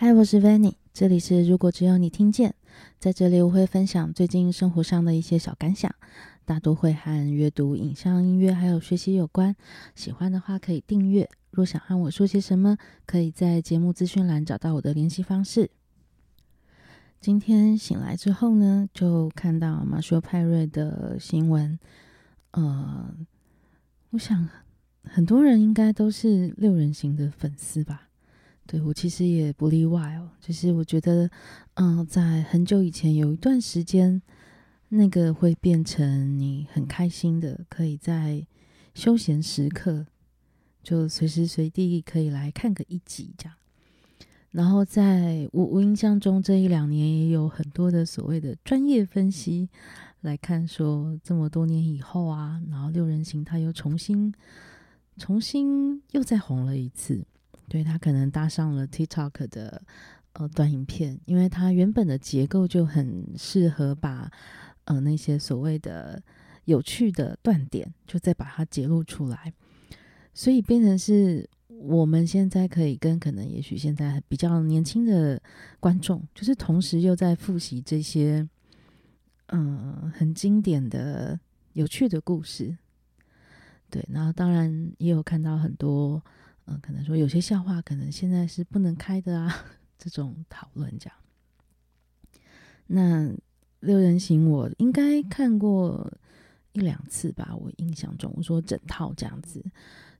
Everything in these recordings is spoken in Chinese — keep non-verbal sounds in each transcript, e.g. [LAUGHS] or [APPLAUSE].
嗨，我是 Vanny，这里是如果只有你听见。在这里我会分享最近生活上的一些小感想，大多会和阅读、影像、音乐还有学习有关。喜欢的话可以订阅。若想和我说些什么，可以在节目资讯栏找到我的联系方式。今天醒来之后呢，就看到马修派瑞的新闻。呃，我想很多人应该都是六人行的粉丝吧。对，我其实也不例外哦，就是我觉得，嗯，在很久以前有一段时间，那个会变成你很开心的，可以在休闲时刻就随时随地可以来看个一集这样。然后在我我印象中这一两年也有很多的所谓的专业分析来看说，这么多年以后啊，然后六人行他又重新重新又再红了一次。对，他可能搭上了 TikTok 的呃短影片，因为它原本的结构就很适合把呃那些所谓的有趣的断点，就再把它揭露出来，所以变成是我们现在可以跟可能也许现在比较年轻的观众，就是同时又在复习这些嗯、很经典的有趣的故事，对，然后当然也有看到很多。嗯，可能说有些笑话可能现在是不能开的啊，[LAUGHS] 这种讨论这样。那六人行我应该看过一两次吧，我印象中我说整套这样子。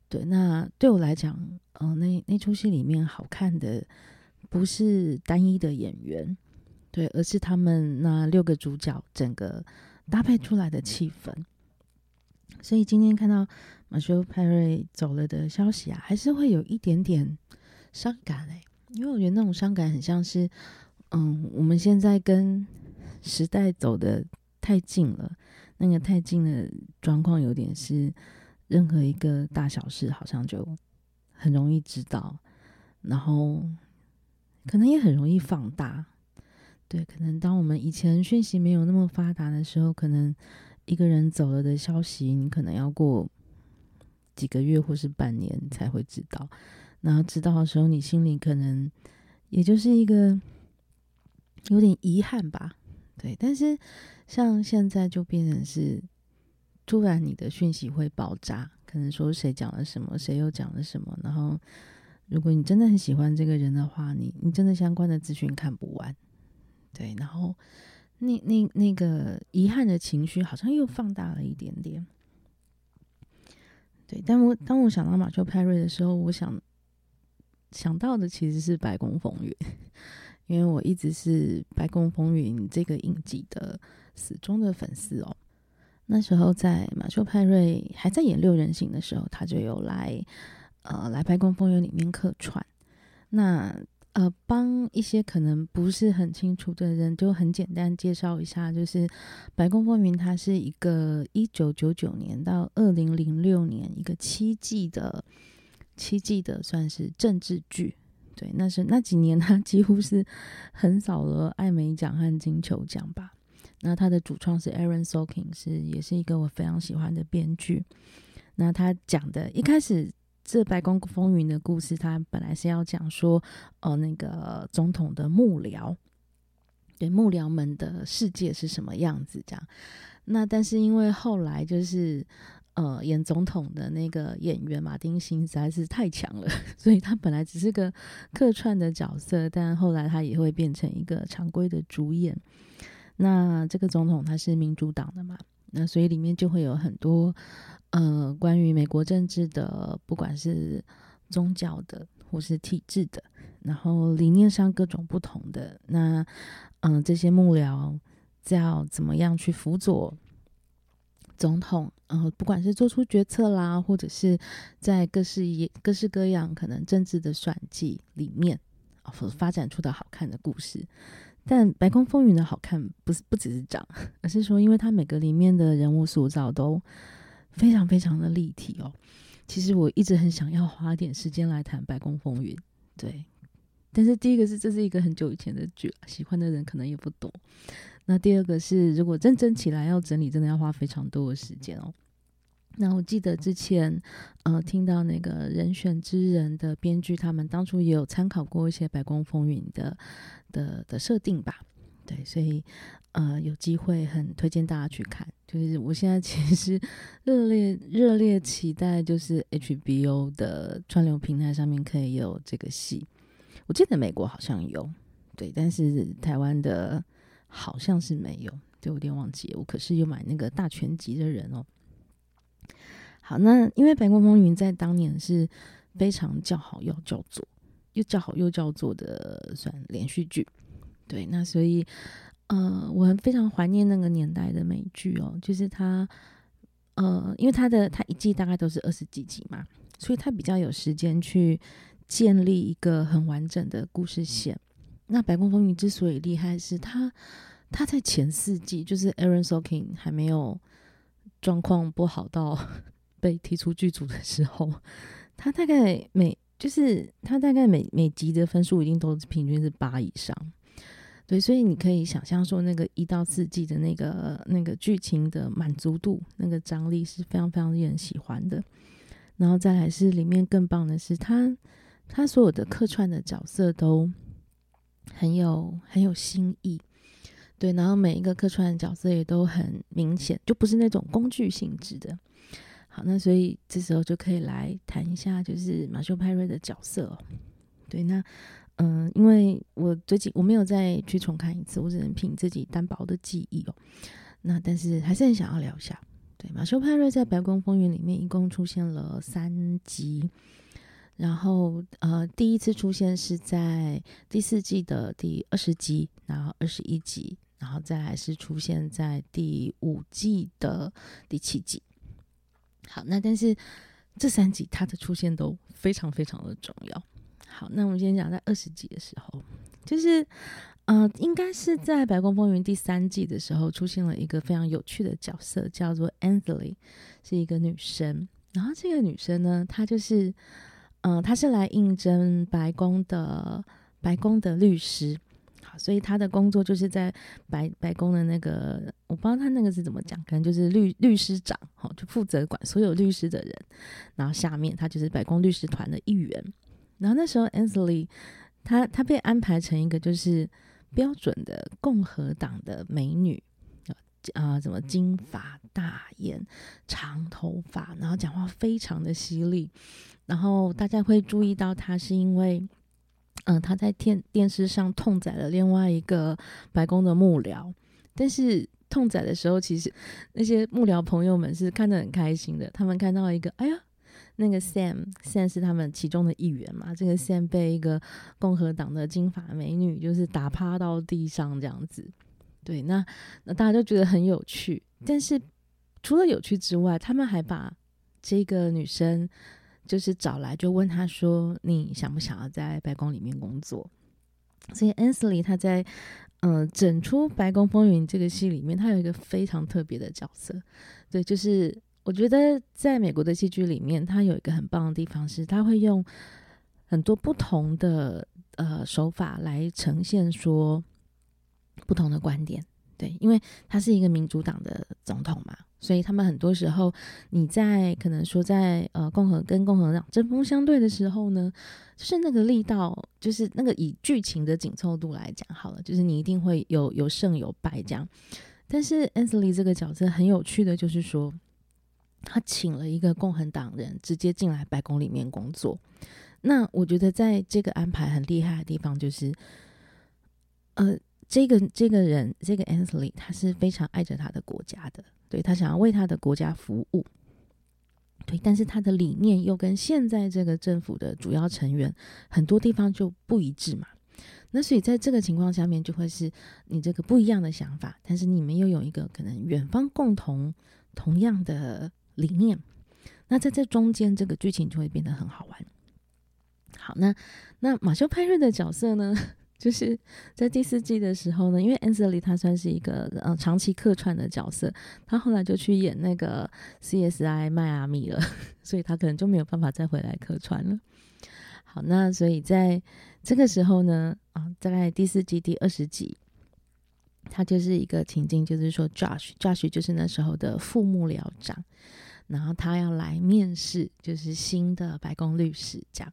对，那对我来讲，嗯、呃，那那出戏里面好看的不是单一的演员，对，而是他们那六个主角整个搭配出来的气氛。所以今天看到。马修派瑞走了的消息啊，还是会有一点点伤感哎，因为我觉得那种伤感很像是，嗯，我们现在跟时代走得太近了，那个太近的状况有点是，任何一个大小事好像就很容易知道，然后可能也很容易放大，对，可能当我们以前讯息没有那么发达的时候，可能一个人走了的消息，你可能要过。几个月或是半年才会知道，然后知道的时候，你心里可能也就是一个有点遗憾吧，对。但是像现在就变成是，突然你的讯息会爆炸，可能说谁讲了什么，谁又讲了什么，然后如果你真的很喜欢这个人的话，你你真的相关的资讯看不完，对。然后那那那个遗憾的情绪好像又放大了一点点。对，但我当我想到马修派瑞的时候，我想想到的其实是《白宫风云》，[LAUGHS] 因为我一直是《白宫风云》这个影集的死忠的粉丝哦。那时候在马修派瑞还在演六人行的时候，他就有来呃来《白宫风云》里面客串。那呃，帮一些可能不是很清楚的人，就很简单介绍一下，就是《白宫风云》它是一个一九九九年到二零零六年一个七季的七季的算是政治剧。对，那是那几年它几乎是横扫了艾美奖和金球奖吧。那它的主创是 Aaron Sorkin，是也是一个我非常喜欢的编剧。那他讲的一开始。这《白宫风云》的故事，它本来是要讲说，呃，那个总统的幕僚，对幕僚们的世界是什么样子这样。那但是因为后来就是，呃，演总统的那个演员马丁辛实在是太强了，[LAUGHS] 所以他本来只是个客串的角色，但后来他也会变成一个常规的主演。那这个总统他是民主党的嘛，那所以里面就会有很多。呃，关于美国政治的，不管是宗教的或是体制的，然后理念上各种不同的，那嗯、这些幕僚要怎么样去辅佐总统？然、后不管是做出决策啦，或者是在各式各式各样可能政治的算计里面，发展出的好看的故事。但《白宫风云》的好看，不是不只是这样，[LAUGHS] 而是说，因为它每个里面的人物塑造都。非常非常的立体哦，其实我一直很想要花点时间来谈《白宫风云》，对。但是第一个是这是一个很久以前的剧，喜欢的人可能也不多。那第二个是，如果认真起来要整理，真的要花非常多的时间哦。那我记得之前，呃，听到那个人选之人的编剧，他们当初也有参考过一些《白宫风云》的的的设定吧？对，所以呃，有机会很推荐大家去看。就是我现在其实 [LAUGHS] 热烈热烈期待，就是 HBO 的串流平台上面可以有这个戏。我记得美国好像有，对，但是台湾的好像是没有，就有点忘记。我可是有买那个大全集的人哦。好，那因为《白宫风云》在当年是非常叫好又叫座，又叫好又叫座的算连续剧，对，那所以呃，我很非常怀念那个年代的美剧哦，就是它呃，因为它的它一季大概都是二十几集嘛，所以它比较有时间去建立一个很完整的故事线。那《白宫风云》之所以厉害，是它它在前四季，就是 Aaron Sorkin 还没有状况不好到。[LAUGHS] 被踢出剧组的时候，他大概每就是他大概每每集的分数已经都平均是八以上，对，所以你可以想象说那个一到四季的那个那个剧情的满足度，那个张力是非常非常令人喜欢的。然后再来是里面更棒的是他他所有的客串的角色都很有很有新意，对，然后每一个客串的角色也都很明显，就不是那种工具性质的。好，那所以这时候就可以来谈一下，就是马修派瑞的角色哦。对，那嗯、因为我最近我没有再去重看一次，我只能凭自己单薄的记忆哦。那但是还是很想要聊一下。对，马修派瑞在《白宫风云》里面一共出现了三集，然后呃，第一次出现是在第四季的第二十集，然后二十一集，然后再来是出现在第五季的第七集。好，那但是这三集他的出现都非常非常的重要。好，那我们今天讲在二十集的时候，就是呃，应该是在《白宫风云》第三季的时候出现了一个非常有趣的角色，叫做 Ansley，是一个女生。然后这个女生呢，她就是呃，她是来应征白宫的白宫的律师。好所以她的工作就是在白白宫的那个，我不知道他那个是怎么讲，可能就是律律师长，哈，就负责管所有律师的人。然后下面他就是白宫律师团的一员。然后那时候 Ansley 他他被安排成一个就是标准的共和党的美女，啊、呃，什么金发大眼、长头发，然后讲话非常的犀利。然后大家会注意到他是因为。嗯，他在电电视上痛宰了另外一个白宫的幕僚，但是痛宰的时候，其实那些幕僚朋友们是看得很开心的。他们看到一个，哎呀，那个 Sam，Sam 是他们其中的一员嘛。这个 Sam 被一个共和党的金发美女就是打趴到地上这样子，对，那那大家都觉得很有趣。但是除了有趣之外，他们还把这个女生。就是找来就问她说：“你想不想要在白宫里面工作？”所以 Ansley 他在呃整出《白宫风云》这个戏里面，他有一个非常特别的角色。对，就是我觉得在美国的戏剧里面，他有一个很棒的地方是，他会用很多不同的呃手法来呈现说不同的观点。对，因为他是一个民主党的总统嘛。所以他们很多时候，你在可能说在呃共和跟共和党针锋相对的时候呢，就是那个力道，就是那个以剧情的紧凑度来讲好了，就是你一定会有有胜有败这样。但是 Ansley 这个角色很有趣的就是说，他请了一个共和党人直接进来白宫里面工作。那我觉得在这个安排很厉害的地方就是，呃。这个这个人，这个 Ansley，他是非常爱着他的国家的，对，他想要为他的国家服务，对，但是他的理念又跟现在这个政府的主要成员很多地方就不一致嘛。那所以在这个情况下面，就会是你这个不一样的想法，但是你们又有一个可能远方共同同样的理念，那在这中间，这个剧情就会变得很好玩。好，那那马修派瑞的角色呢？[LAUGHS] 就是在第四季的时候呢，因为 Ansley 他算是一个呃长期客串的角色，他后来就去演那个 CSI 迈阿密了，[LAUGHS] 所以他可能就没有办法再回来客串了。好，那所以在这个时候呢，啊，在第四季第二十集，他就是一个情境，就是说 Josh，Josh 就是那时候的副幕僚长，然后他要来面试，就是新的白宫律师这样。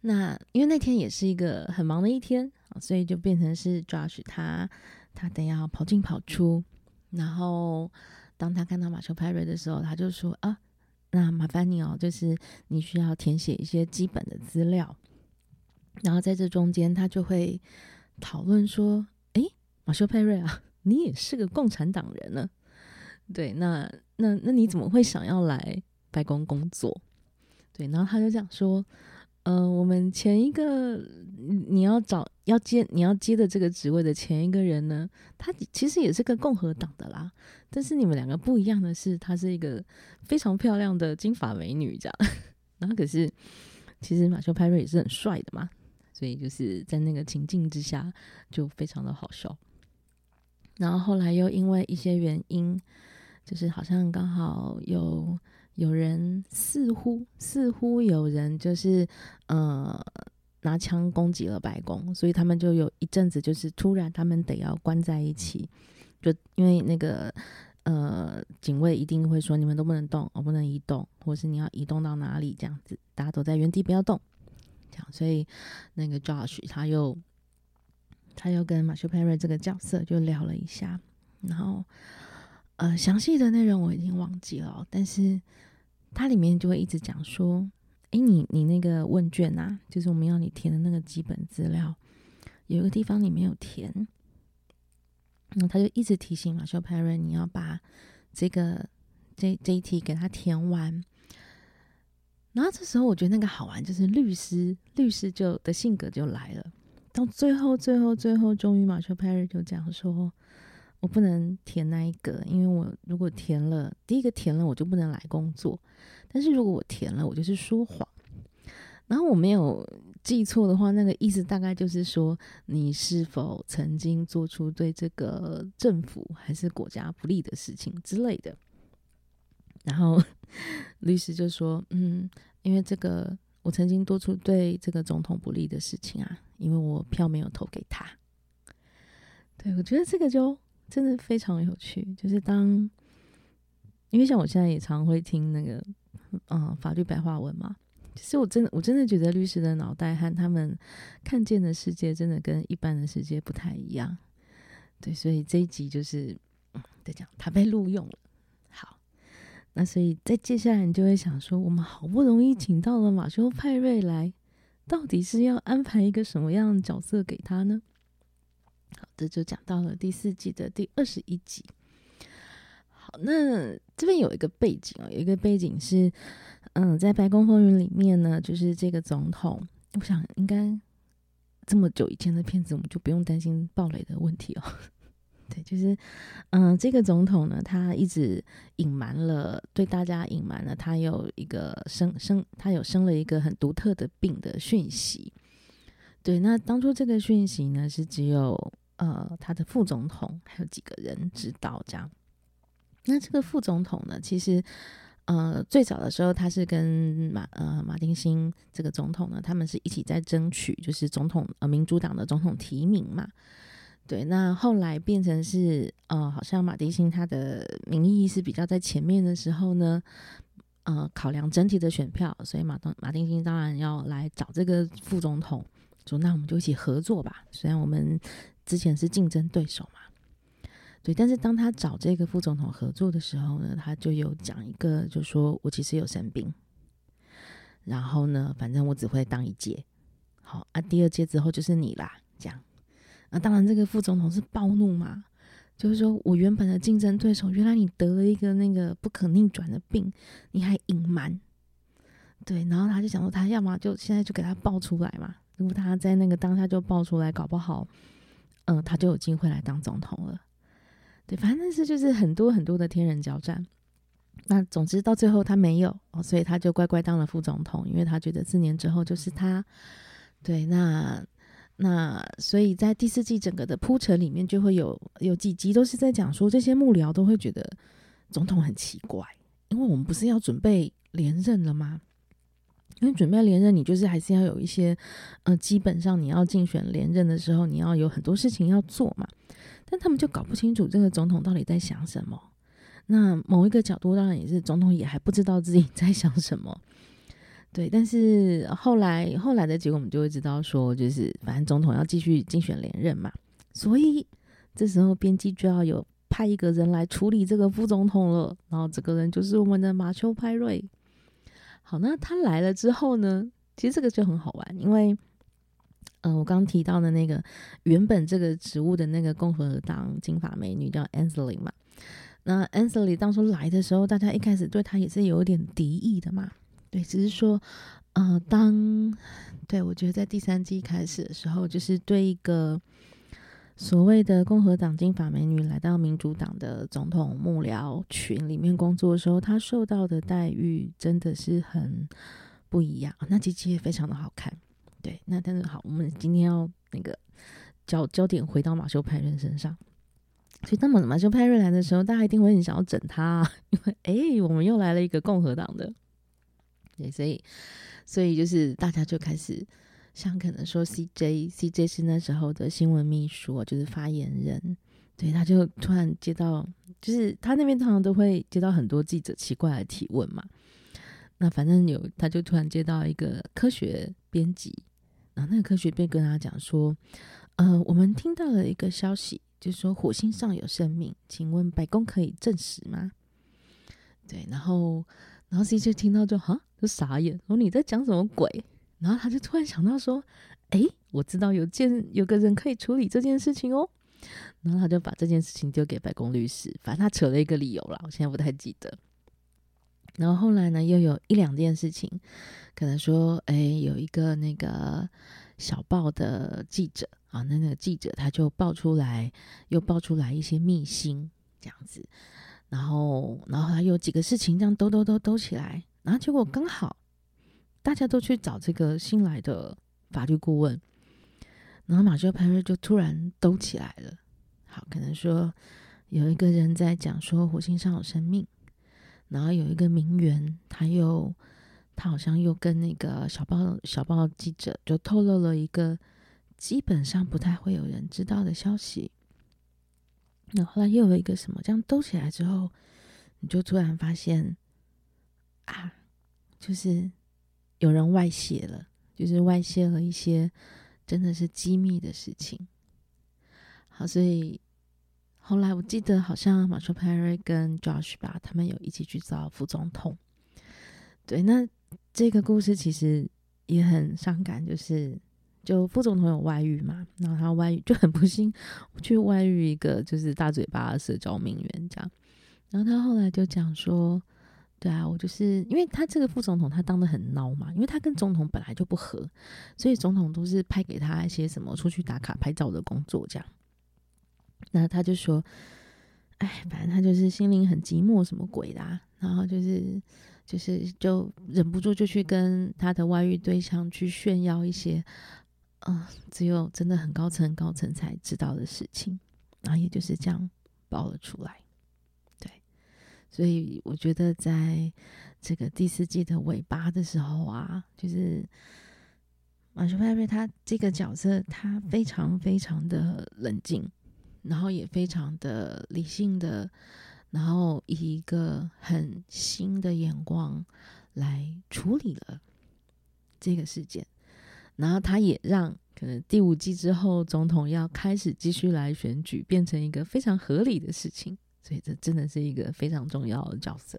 那因为那天也是一个很忙的一天，所以就变成是 Josh 他他得要跑进跑出。然后当他看到马修派瑞的时候，他就说：“啊，那麻烦你哦，就是你需要填写一些基本的资料。”然后在这中间，他就会讨论说：“诶，马修派瑞啊，你也是个共产党人呢？对，那那那你怎么会想要来白宫工作？对，然后他就这样说。”呃，我们前一个你要找要接你要接的这个职位的前一个人呢，他其实也是个共和党的啦。但是你们两个不一样的是，她是一个非常漂亮的金发美女，这样。[LAUGHS] 然后可是其实马修派瑞也是很帅的嘛，所以就是在那个情境之下就非常的好笑。然后后来又因为一些原因，就是好像刚好有。有人似乎似乎有人就是呃拿枪攻击了白宫，所以他们就有一阵子就是突然他们得要关在一起，就因为那个呃警卫一定会说，你们都不能动，我不能移动，或是你要移动到哪里这样子，大家都在原地不要动，这样，所以那个 Josh 他又他又跟马修佩瑞这个角色就聊了一下，然后。呃，详细的内容我已经忘记了，但是它里面就会一直讲说，诶，你你那个问卷啊，就是我们要你填的那个基本资料，有一个地方你没有填，那他就一直提醒马修派瑞，你要把这个这这一题给他填完。然后这时候我觉得那个好玩，就是律师律师就的性格就来了，到最后最后最后，终于马修派瑞就讲说。我不能填那一个，因为我如果填了第一个填了，我就不能来工作。但是如果我填了，我就是说谎。然后我没有记错的话，那个意思大概就是说，你是否曾经做出对这个政府还是国家不利的事情之类的。然后 [LAUGHS] 律师就说：“嗯，因为这个我曾经做出对这个总统不利的事情啊，因为我票没有投给他。”对，我觉得这个就。真的非常有趣，就是当，因为像我现在也常会听那个，嗯，法律白话文嘛。其实我真的，我真的觉得律师的脑袋和他们看见的世界，真的跟一般的世界不太一样。对，所以这一集就是在讲他被录用了。好，那所以在接下来你就会想说，我们好不容易请到了马修派瑞来，到底是要安排一个什么样的角色给他呢？好，这就讲到了第四季的第二十一集。好，那这边有一个背景哦，有一个背景是，嗯，在《白宫风云》里面呢，就是这个总统，我想应该这么久以前的片子，我们就不用担心爆雷的问题哦。[LAUGHS] 对，就是，嗯，这个总统呢，他一直隐瞒了，对大家隐瞒了，他有一个生生，他有生了一个很独特的病的讯息。对，那当初这个讯息呢，是只有。呃，他的副总统还有几个人知道这样。那这个副总统呢，其实呃，最早的时候他是跟马呃马丁辛这个总统呢，他们是一起在争取，就是总统呃民主党的总统提名嘛。对，那后来变成是呃，好像马丁辛他的民意是比较在前面的时候呢，呃，考量整体的选票，所以马东马丁辛当然要来找这个副总统，说那我们就一起合作吧。虽然我们。之前是竞争对手嘛，对，但是当他找这个副总统合作的时候呢，他就有讲一个，就说我其实有生病，然后呢，反正我只会当一届，好啊，第二届之后就是你啦，这样，啊，当然这个副总统是暴怒嘛，就是说我原本的竞争对手，原来你得了一个那个不可逆转的病，你还隐瞒，对，然后他就想说，他要么就现在就给他爆出来嘛，如果他在那个当下就爆出来，搞不好。嗯，他就有机会来当总统了。对，反正是就是很多很多的天人交战。那总之到最后他没有哦，所以他就乖乖当了副总统，因为他觉得四年之后就是他。对，那那所以在第四季整个的铺陈里面，就会有有几集都是在讲说，这些幕僚都会觉得总统很奇怪，因为我们不是要准备连任了吗？因为准备连任，你就是还是要有一些，呃，基本上你要竞选连任的时候，你要有很多事情要做嘛。但他们就搞不清楚这个总统到底在想什么。那某一个角度当然也是总统也还不知道自己在想什么。对，但是后来后来的结果我们就会知道说，就是反正总统要继续竞选连任嘛，所以这时候编辑就要有派一个人来处理这个副总统了。然后这个人就是我们的马丘派瑞。好，那他来了之后呢，其实这个就很好玩，因为。呃，我刚提到的那个原本这个职务的那个共和党金发美女叫 Ansley 嘛，那 Ansley 当初来的时候，大家一开始对她也是有点敌意的嘛。对，只是说，呃，当对我觉得在第三季开始的时候，就是对一个所谓的共和党金发美女来到民主党的总统幕僚群里面工作的时候，她受到的待遇真的是很不一样。那几集也非常的好看。对，那但是好，我们今天要那个焦焦点回到马修派瑞身上。所以当马马修派瑞来的时候，大家一定会很想要整他，[LAUGHS] 因为诶，我们又来了一个共和党的。对，所以所以就是大家就开始像可能说 CJ，CJ 是那时候的新闻秘书，就是发言人。对，他就突然接到，就是他那边通常都会接到很多记者奇怪的提问嘛。那反正有，他就突然接到一个科学编辑。然后那个科学便跟他讲说，呃，我们听到了一个消息，就是说火星上有生命，请问白宫可以证实吗？对，然后，然后 CJ 听到就哈，就傻眼，说你在讲什么鬼？然后他就突然想到说，诶，我知道有件有个人可以处理这件事情哦。然后他就把这件事情丢给白宫律师，反正他扯了一个理由啦，我现在不太记得。然后后来呢，又有一两件事情，可能说，哎，有一个那个小报的记者啊，那那个记者他就爆出来，又爆出来一些秘辛这样子，然后，然后还有几个事情这样兜兜兜兜起来，然后结果刚好大家都去找这个新来的法律顾问，然后马修派瑞就突然兜起来了。好，可能说有一个人在讲说火星上有生命。然后有一个名媛，他又他好像又跟那个小报小报记者就透露了一个基本上不太会有人知道的消息。那后来又有一个什么，这样兜起来之后，你就突然发现啊，就是有人外泄了，就是外泄了一些真的是机密的事情。好，所以。后来我记得好像马修派瑞跟 Josh 吧，他们有一起去找副总统。对，那这个故事其实也很伤感，就是就副总统有外遇嘛，然后他外遇就很不幸去外遇一个就是大嘴巴的社交名媛这样。然后他后来就讲说，对啊，我就是因为他这个副总统他当得很孬嘛，因为他跟总统本来就不合，所以总统都是派给他一些什么出去打卡拍照的工作这样。那他就说：“哎，反正他就是心灵很寂寞，什么鬼的？然后就是，就是就忍不住就去跟他的外遇对象去炫耀一些，嗯，只有真的很高层高层才知道的事情。然后也就是这样爆了出来。所以我觉得在这个第四季的尾巴的时候啊，就是马修派瑞他这个角色，他非常非常的冷静。”然后也非常的理性的，然后以一个很新的眼光来处理了这个事件，然后他也让可能第五季之后总统要开始继续来选举变成一个非常合理的事情，所以这真的是一个非常重要的角色，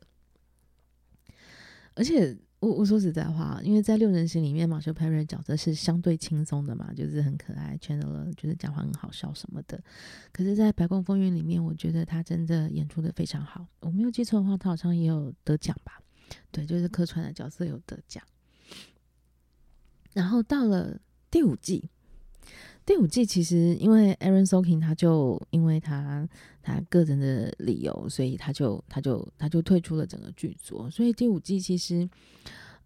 而且。我我说实在话，因为在六人行里面，马修派瑞角色是相对轻松的嘛，就是很可爱，Chandler 就是讲话很好笑什么的。可是，在白宫风云里面，我觉得他真的演出的非常好。我没有记错的话，他好像也有得奖吧？对，就是客串的角色有得奖。然后到了第五季。第五季其实因为 Aaron Sorkin 他就因为他他个人的理由，所以他就他就他就退出了整个剧组。所以第五季其实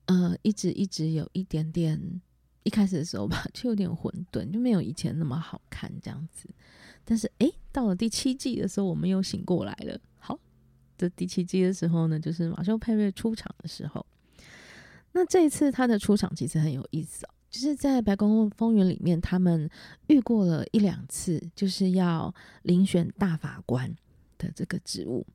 呃一直一直有一点点一开始的时候吧，就有点混沌，就没有以前那么好看这样子。但是诶，到了第七季的时候，我们又醒过来了。好，这第七季的时候呢，就是马修佩瑞出场的时候。那这一次他的出场其实很有意思哦。就是在《白宫风云》里面，他们遇过了一两次，就是要遴选大法官的这个职务。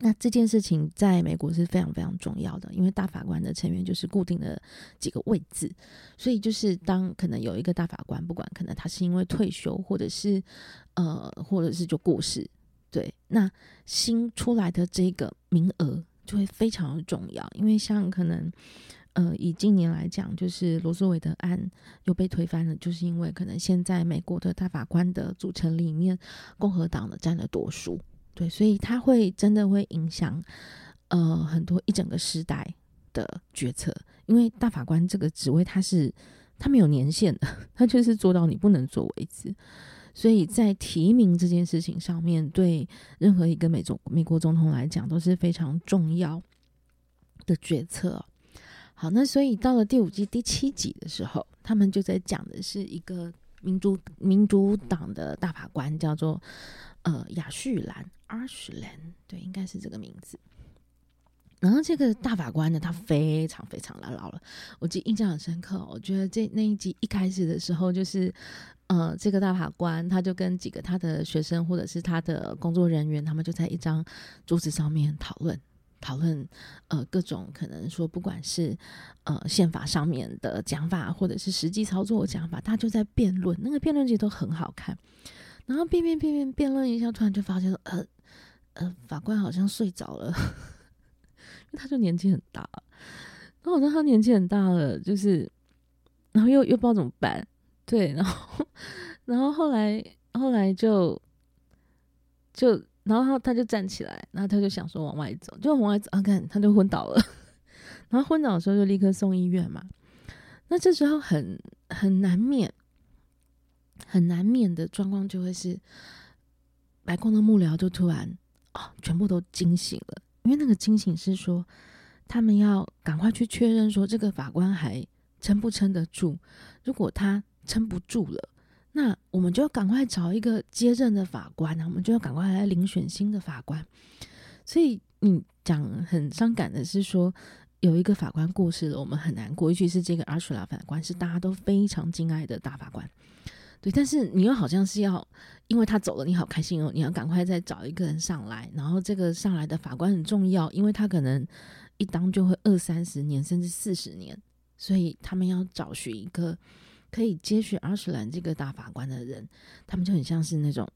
那这件事情在美国是非常非常重要的，因为大法官的成员就是固定的几个位置，所以就是当可能有一个大法官，不管可能他是因为退休，或者是呃，或者是就过世，对，那新出来的这个名额就会非常的重要，因为像可能呃，以今年来讲，就是罗诉韦德案又被推翻了，就是因为可能现在美国的大法官的组成里面，共和党的占了多数。对，所以他会真的会影响，呃，很多一整个时代的决策。因为大法官这个职位，他是他没有年限的，[LAUGHS] 他就是做到你不能做为止。所以在提名这件事情上面，对任何一个美总美国总统来讲都是非常重要的决策。好，那所以到了第五季第七集的时候，他们就在讲的是一个民主民主党的大法官，叫做呃亚叙兰。阿什兰，对，应该是这个名字。然后这个大法官呢，他非常非常的老了，我记印象很深刻。我觉得这那一集一开始的时候，就是呃，这个大法官他就跟几个他的学生或者是他的工作人员，他们就在一张桌子上面讨论讨论，呃，各种可能说不管是呃宪法上面的讲法，或者是实际操作的讲法，他就在辩论。那个辩论其实都很好看。然后辩辩辩辩辩论一下，突然就发现，呃。呃，法官好像睡着了，[LAUGHS] 因为他就年纪很大，然后好像他年纪很大了，就是，然后又又不知道怎么办，对，然后，[LAUGHS] 然后后来后来就就，然后他就站起来，然后他就想说往外走，就往外走，啊，看他就昏倒了，[LAUGHS] 然后昏倒的时候就立刻送医院嘛，那这时候很很难免，很难免的状况就会是，白宫的幕僚就突然。哦，全部都惊醒了，因为那个惊醒是说，他们要赶快去确认说这个法官还撑不撑得住。如果他撑不住了，那我们就要赶快找一个接任的法官，我们就要赶快来遴选新的法官。所以你讲很伤感的是说，有一个法官过世了，我们很难过。尤其是这个阿舒拉法官，是大家都非常敬爱的大法官。对，但是你又好像是要，因为他走了，你好开心哦，你要赶快再找一个人上来，然后这个上来的法官很重要，因为他可能一当就会二三十年，甚至四十年，所以他们要找寻一个可以接续阿什兰这个大法官的人，他们就很像是那种，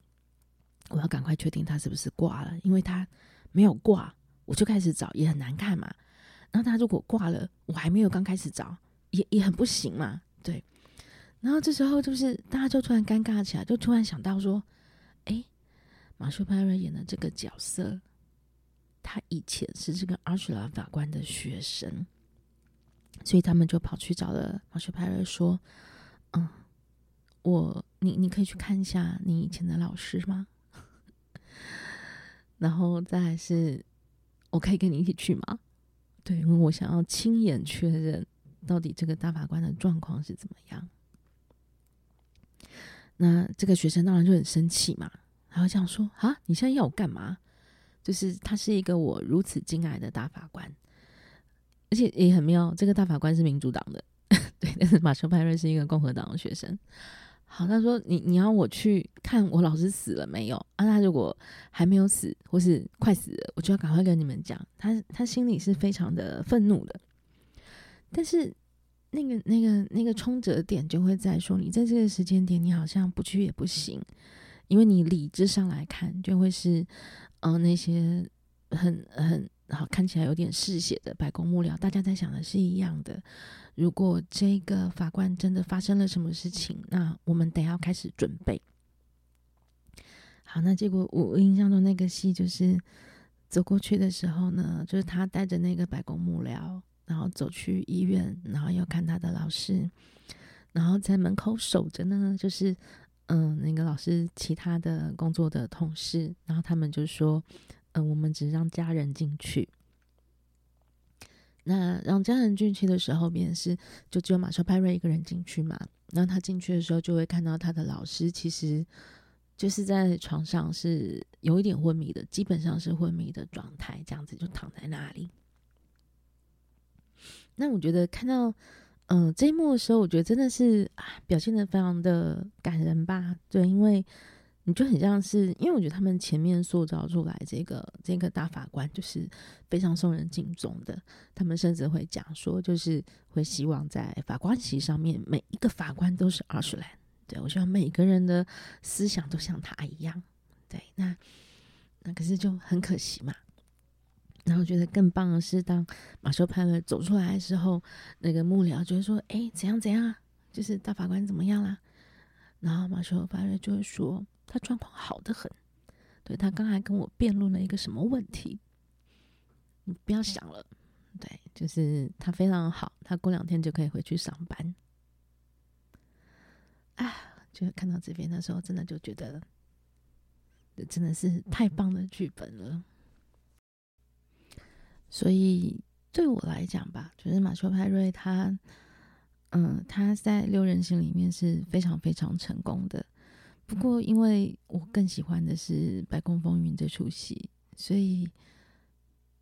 我要赶快确定他是不是挂了，因为他没有挂，我就开始找也很难看嘛，然后他如果挂了，我还没有刚开始找，也也很不行嘛，对。然后这时候就是大家就突然尴尬起来，就突然想到说：“哎，马修·派瑞演的这个角色，他以前是这个阿什兰法官的学生，所以他们就跑去找了马修·派瑞说：‘嗯，我你你可以去看一下你以前的老师吗？’ [LAUGHS] 然后再来是，我可以跟你一起去吗？对，因为我想要亲眼确认到底这个大法官的状况是怎么样。”那这个学生当然就很生气嘛，然后这样说：“啊，你现在要我干嘛？就是他是一个我如此敬爱的大法官，而且也很妙，这个大法官是民主党的，对，但是马修派瑞是一个共和党的学生。好，他说你你要我去看我老师死了没有？啊，他如果还没有死或是快死了，我就要赶快跟你们讲。他他心里是非常的愤怒的，但是。”那个、那个、那个冲折点就会在说，你在这个时间点，你好像不去也不行，因为你理智上来看，就会是，嗯、呃，那些很很好看起来有点嗜血的白宫幕僚，大家在想的是一样的。如果这个法官真的发生了什么事情，那我们得要开始准备。好，那结果我印象中那个戏就是走过去的时候呢，就是他带着那个白宫幕僚。然后走去医院，然后要看他的老师，然后在门口守着呢，就是嗯，那个老师其他的工作的同事，然后他们就说，嗯，我们只让家人进去。那让家人进去的时候，便是就只有马修派瑞一个人进去嘛。然后他进去的时候，就会看到他的老师，其实就是在床上是有一点昏迷的，基本上是昏迷的状态，这样子就躺在那里。那我觉得看到，嗯、这一幕的时候，我觉得真的是啊，表现得非常的感人吧？对，因为你就很像是，因为我觉得他们前面塑造出来这个这个大法官就是非常受人敬重的，他们甚至会讲说，就是会希望在法官席上面每一个法官都是阿什兰，对，我希望每个人的思想都像他一样，对，那那可是就很可惜嘛。然后觉得更棒的是，当马修派瑞走出来的时候，那个幕僚就会说：“哎，怎样怎样啊？就是大法官怎么样啦？”然后马修派瑞就会说：“他状况好得很，对，他刚才跟我辩论了一个什么问题？你不要想了，对，就是他非常好，他过两天就可以回去上班。”啊，就看到这边的时候，真的就觉得，真的是太棒的剧本了。所以对我来讲吧，就是马修派瑞他，嗯，他在六人行里面是非常非常成功的。不过，因为我更喜欢的是《白宫风云》这出戏，所以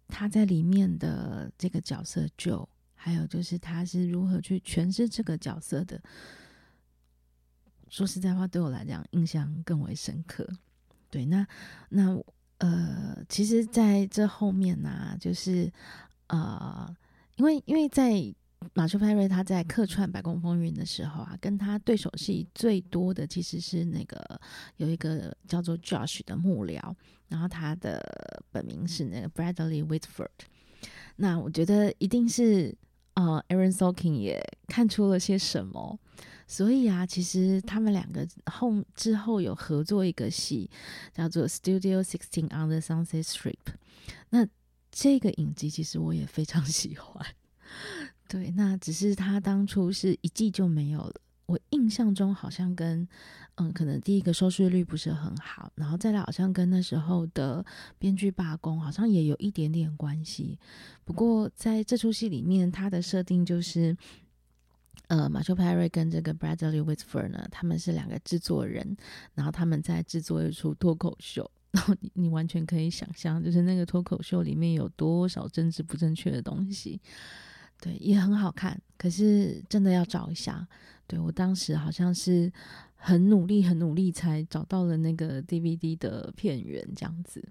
他在里面的这个角色就，还有就是他是如何去诠释这个角色的。说实在话，对我来讲印象更为深刻。对，那那。呃，其实在这后面呢、啊，就是呃，因为因为在马修派瑞他在客串《白宫风云》的时候啊，跟他对手戏最多的其实是那个有一个叫做 Josh 的幕僚，然后他的本名是那个 Bradley Whitford。那我觉得一定是呃，Aaron Sorkin 也看出了些什么。所以啊，其实他们两个后之后有合作一个戏，叫做《Studio Sixteen on the Sunset Strip》。那这个影集其实我也非常喜欢。对，那只是他当初是一季就没有了。我印象中好像跟嗯，可能第一个收视率不是很好，然后再来好像跟那时候的编剧罢工好像也有一点点关系。不过在这出戏里面，他的设定就是。呃，马修·派瑞跟这个 Bradley Whitford 呢，他们是两个制作人，然后他们在制作一出脱口秀，[LAUGHS] 然后你你完全可以想象，就是那个脱口秀里面有多少政治不正确的东西，对，也很好看。可是真的要找一下，对，我当时好像是很努力、很努力才找到了那个 DVD 的片源，这样子，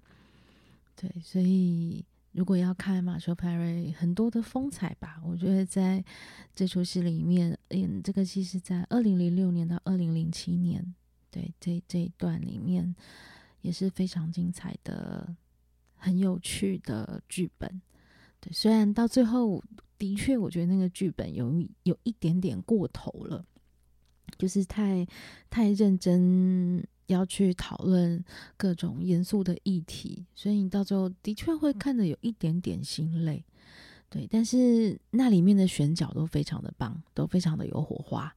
对，所以。如果要看马修·派瑞很多的风采吧，我觉得在这出戏里面演这个戏是在二零零六年到二零零七年，对，这这一段里面也是非常精彩的、很有趣的剧本。对，虽然到最后的确，我觉得那个剧本有有一点点过头了，就是太太认真。要去讨论各种严肃的议题，所以你到最后的确会看得有一点点心累，对。但是那里面的选角都非常的棒，都非常的有火花，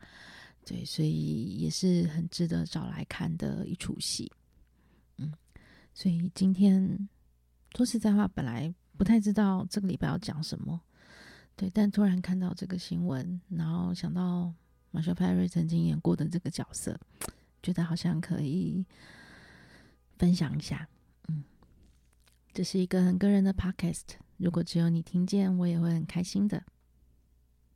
对，所以也是很值得找来看的一出戏。嗯，所以今天说实在话，本来不太知道这个礼拜要讲什么，对，但突然看到这个新闻，然后想到马修·派瑞曾经演过的这个角色。觉得好像可以分享一下，嗯，这是一个很个人的 podcast，如果只有你听见，我也会很开心的。